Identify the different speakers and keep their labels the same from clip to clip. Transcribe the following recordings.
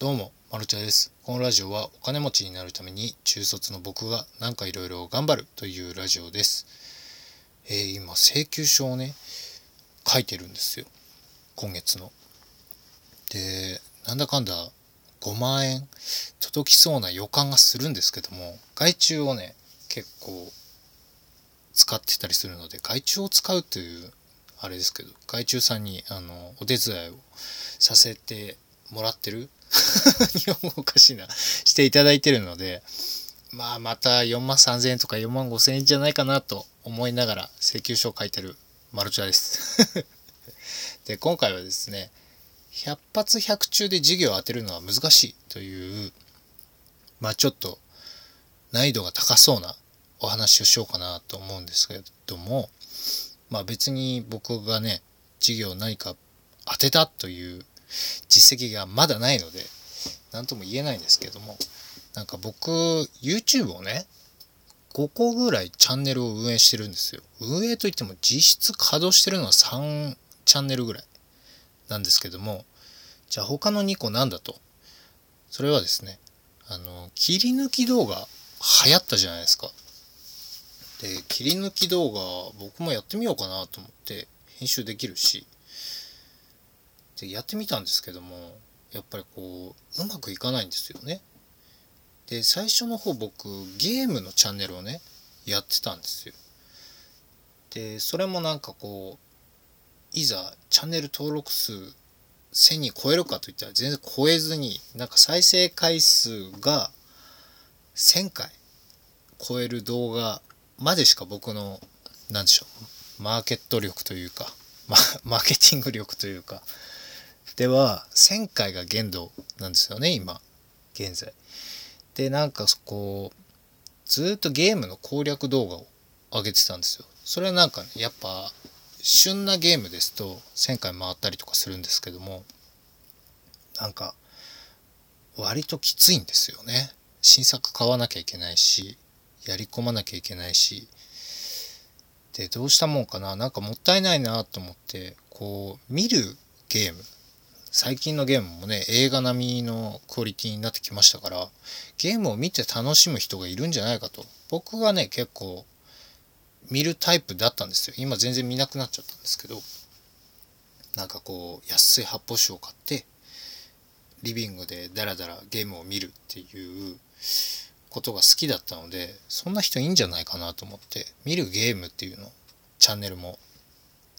Speaker 1: どうも、まるちゃです。このラジオはお金持ちになるために中卒の僕がなんかいろいろ頑張るというラジオです。えー今、請求書をね、書いてるんですよ。今月の。で、なんだかんだ5万円届きそうな予感がするんですけども、外注をね、結構使ってたりするので、外注を使うというあれですけど、外注さんにあのお手伝いをさせてもらってる 日本語おかしいなしていただいてるのでまあまた4万3000円とか4万5000円じゃないかなと思いながら請求書を書いてるマルチャです。で今回はですね100発100中で事業を当てるのは難しいというまあちょっと難易度が高そうなお話をしようかなと思うんですけどもまあ別に僕がね事業何か当てたという実績がまだないので何とも言えないんですけどもなんか僕 YouTube をね5個ぐらいチャンネルを運営してるんですよ。運営といっても実質稼働してるのは3チャンネルぐらいなんですけどもじゃあ他の2個なんだと。それはですねあの切り抜き動画流行ったじゃないですか。で切り抜き動画僕もやってみようかなと思って編集できるしでやってみたんですけどもやっぱりこううまくいかないんですよね。で最初の方僕ゲームのチャンネルをねやってたんですよ。でそれもなんかこういざチャンネル登録数1000人超えるかといったら全然超えずになんか再生回数が1000回超える動画までしか僕の何でしょうマーケット力というかママーケティング力というかでは1000回が限度なんですよね今。現在。でなんかこうずっとゲームの攻略動画を上げてたんですよ。それはなんかねやっぱ旬なゲームですと1000回回ったりとかするんですけどもなんか割ときついんですよね。新作買わなきゃいけないしやり込まなきゃいけないし。でどうしたもんかな。なんかもったいないなと思ってこう見るゲーム最近のゲームもね映画並みのクオリティになってきましたからゲームを見て楽しむ人がいるんじゃないかと。僕がね結構見るタイプだったんですよ。今全然見なくなっちゃったんですけどなんかこう安い発泡酒を買ってリビングでダラダラゲームを見るっていうことが好きだったのでそんな人いいんじゃないかなと思って見るゲームっていうのチャンネルも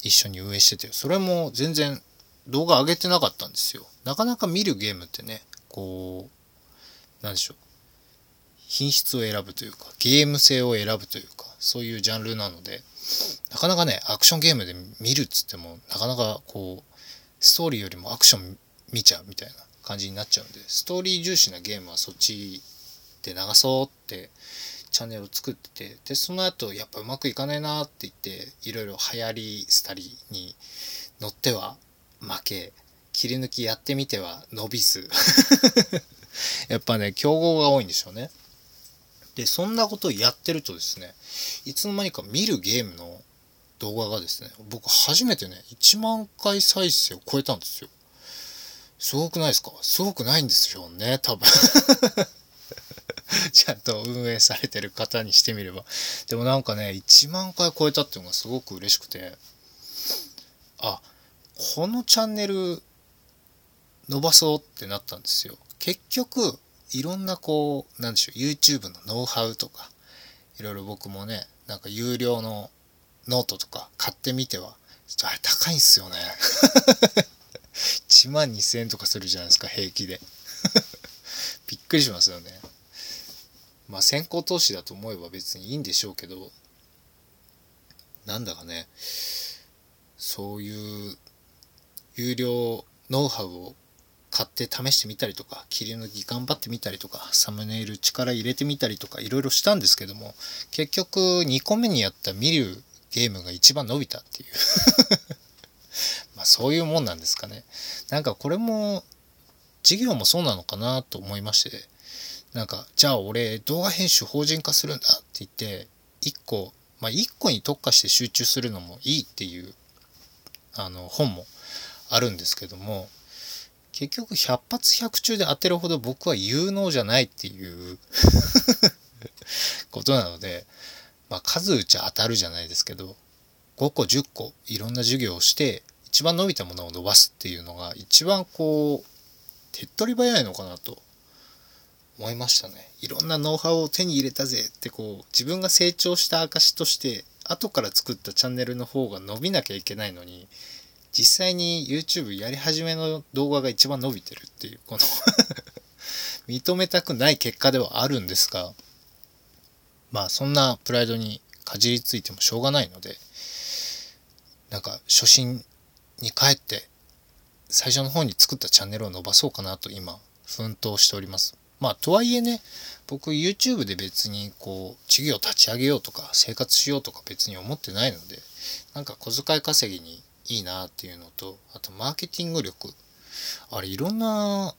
Speaker 1: 一緒に運営しててそれも全然動画上げてなかったんですよ。なかなか見るゲームってねこうなんでしょう。品質を選ぶというかゲーム性を選ぶというかそういうジャンルなのでなかなかねアクションゲームで見るっつってもなかなかこうストーリーよりもアクション見ちゃうみたいな感じになっちゃうんでストーリー重視なゲームはそっちで流そうってチャンネルを作っててでその後やっぱうまくいかないなって言っていろいろ流行り廃りに乗っては負け切り抜きやってみては伸びず。やっぱね競合が多いんでしょうね。でそんなことをやってるとですねいつの間にか見るゲームの動画がですね僕初めてね1万回再生を超えたんですよ。すごくないですか？すごくないんですよね多分。ちゃんと運営されてる方にしてみれば。でもなんかね1万回超えたっていうのがすごく嬉しくて。あこのチャンネル伸ばそうってなったんですよ。結局いろんなこうなんでしょう YouTube のノウハウとかいろいろ僕もねなんか有料のノートとか買ってみてはあれ高いんすよね。1万2000円とかするじゃないですか平気で。びっくりしますよね。まあ先行投資だと思えば別にいいんでしょうけどなんだかねそういう有料ノウハウを買って試してみたりとか切り抜き頑張ってみたりとかサムネイル力入れてみたりとかいろいろしたんですけども結局2個目にやった見るゲームが一番伸びたっていう。まあそういうもんなんですかね。なんかこれも事業もそうなのかなと思いましてなんかじゃあ俺動画編集法人化するんだって言って1個まあ1個に特化して集中するのもいいっていうあの本もあるんですけども結局100発100中で当てるほど僕は有能じゃないっていう ことなので、まあ、数打ち当たるじゃないですけど5個10個いろんな授業をして一番伸びたものを伸ばすっていうのが一番こう手っ取り早いのかなと思いましたね。いろんなノウハウを手に入れたぜってこう自分が成長した証として後から作ったチャンネルの方が伸びなきゃいけないのに実際に YouTube やり始めの動画が一番伸びてるっていうこの 認めたくない結果ではあるんですがまあそんなプライドにかじりついてもしょうがないのでなんか初心に帰って最初の方に作ったチャンネルを伸ばそうかなと今奮闘しております。まあとはいえね僕 YouTube で別にこう事業立ち上げようとか生活しようとか別に思ってないのでなんか小遣い稼ぎにいいなっていうのとあとマーケティング力。あれいろんな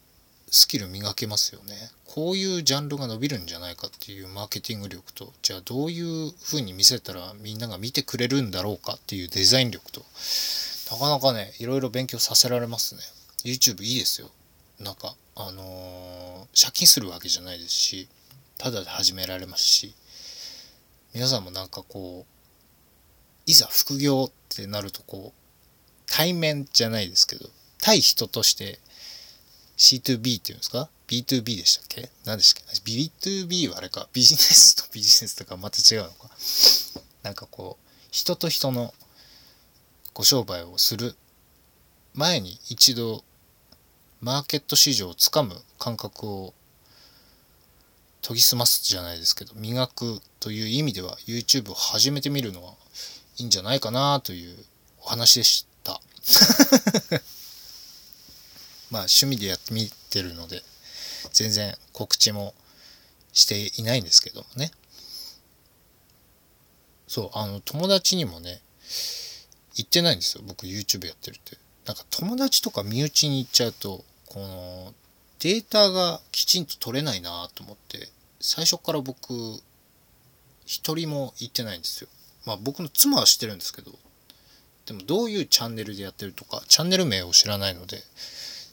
Speaker 1: スキル磨けますよね。こういうジャンルが伸びるんじゃないかっていうマーケティング力とじゃあどういう風に見せたらみんなが見てくれるんだろうかっていうデザイン力となかなかねいろいろ勉強させられますね。YouTube いいですよ。なんかあのー、借金するわけじゃないですし、ただで始められますし、皆さんもなんかこう、いざ副業ってなるとこう、対面じゃないですけど、対人として C2B っていうんですか ?B2B でしたっけ？何でしたっけ ?B2B はあれか、ビジネスと ビジネスとかまた違うのか？なんかこう、人と人のご商売をする前に一度マーケット市場をつかむ感覚を研ぎ澄ますじゃないですけど磨くという意味では YouTube を始めてみるのはいいんじゃないかなというお話でした まあ趣味でやってみてるので全然告知もしていないんですけどもね。そうあの友達にもね言ってないんですよ。僕 YouTube やってるって。なんか友達とか身内に行っちゃうとこのデータがきちんと取れないなと思って最初から僕一人も行ってないんですよ。まあ僕の妻は知ってるんですけどでもどういうチャンネルでやってるとかチャンネル名を知らないので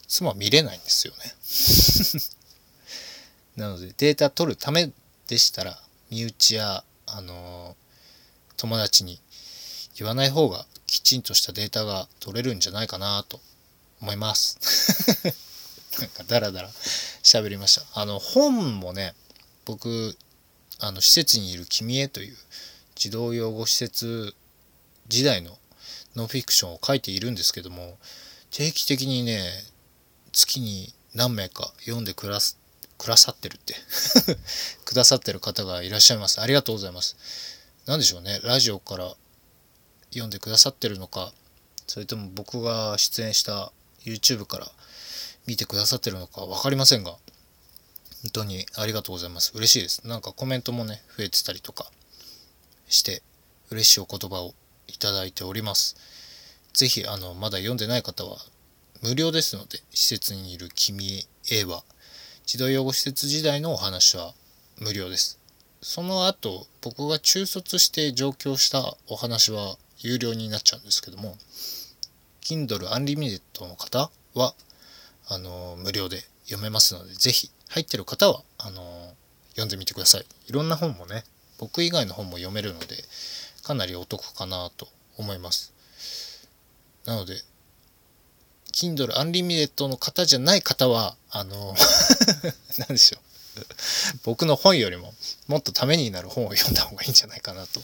Speaker 1: 妻は見れないんですよね。なのでデータ取るためでしたら身内やあの友達に言わない方がきちんとしたデータが取れるんじゃないかなと思います。なんかダラダラ喋りました。あの本もね僕あの施設にいる君へという児童養護施設時代のノンフィクションを書いているんですけども定期的にね月に何名か読んでくだすくださってるって くださってる方がいらっしゃいます。ありがとうございます。何でしょうねラジオから読んでくださってるのかそれとも僕が出演した YouTube から見てくださってるのか分かりませんが本当にありがとうございます。嬉しいです。なんかコメントもね増えてたりとかして嬉しいお言葉をいただいております。是非あのまだ読んでない方は無料ですので施設にいる君 A は児童養護施設時代のお話は無料です。その後僕が中卒して上京したお話は有料になっちゃうんですけども Kindle Unlimited の方はあの無料で読めますので是非入ってる方はあの読んでみてください。いろんな本もね僕以外の本も読めるのでかなりお得かなと思いますなので Kindle Unlimited の方じゃない方はあの 何でしょう僕の本よりももっとためになる本を読んだ方がいいんじゃないかなと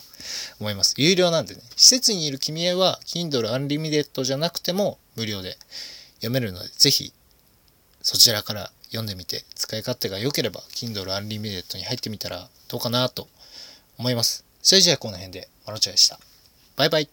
Speaker 1: 思います。有料なんでね、施設にいる君へは Kindle Unlimited じゃなくても無料で読めるので、ぜひそちらから読んでみて、使い勝手が良ければ Kindle Unlimited に入ってみたらどうかなと思います。それじゃあこの辺で、まろちゃでした。バイバイ。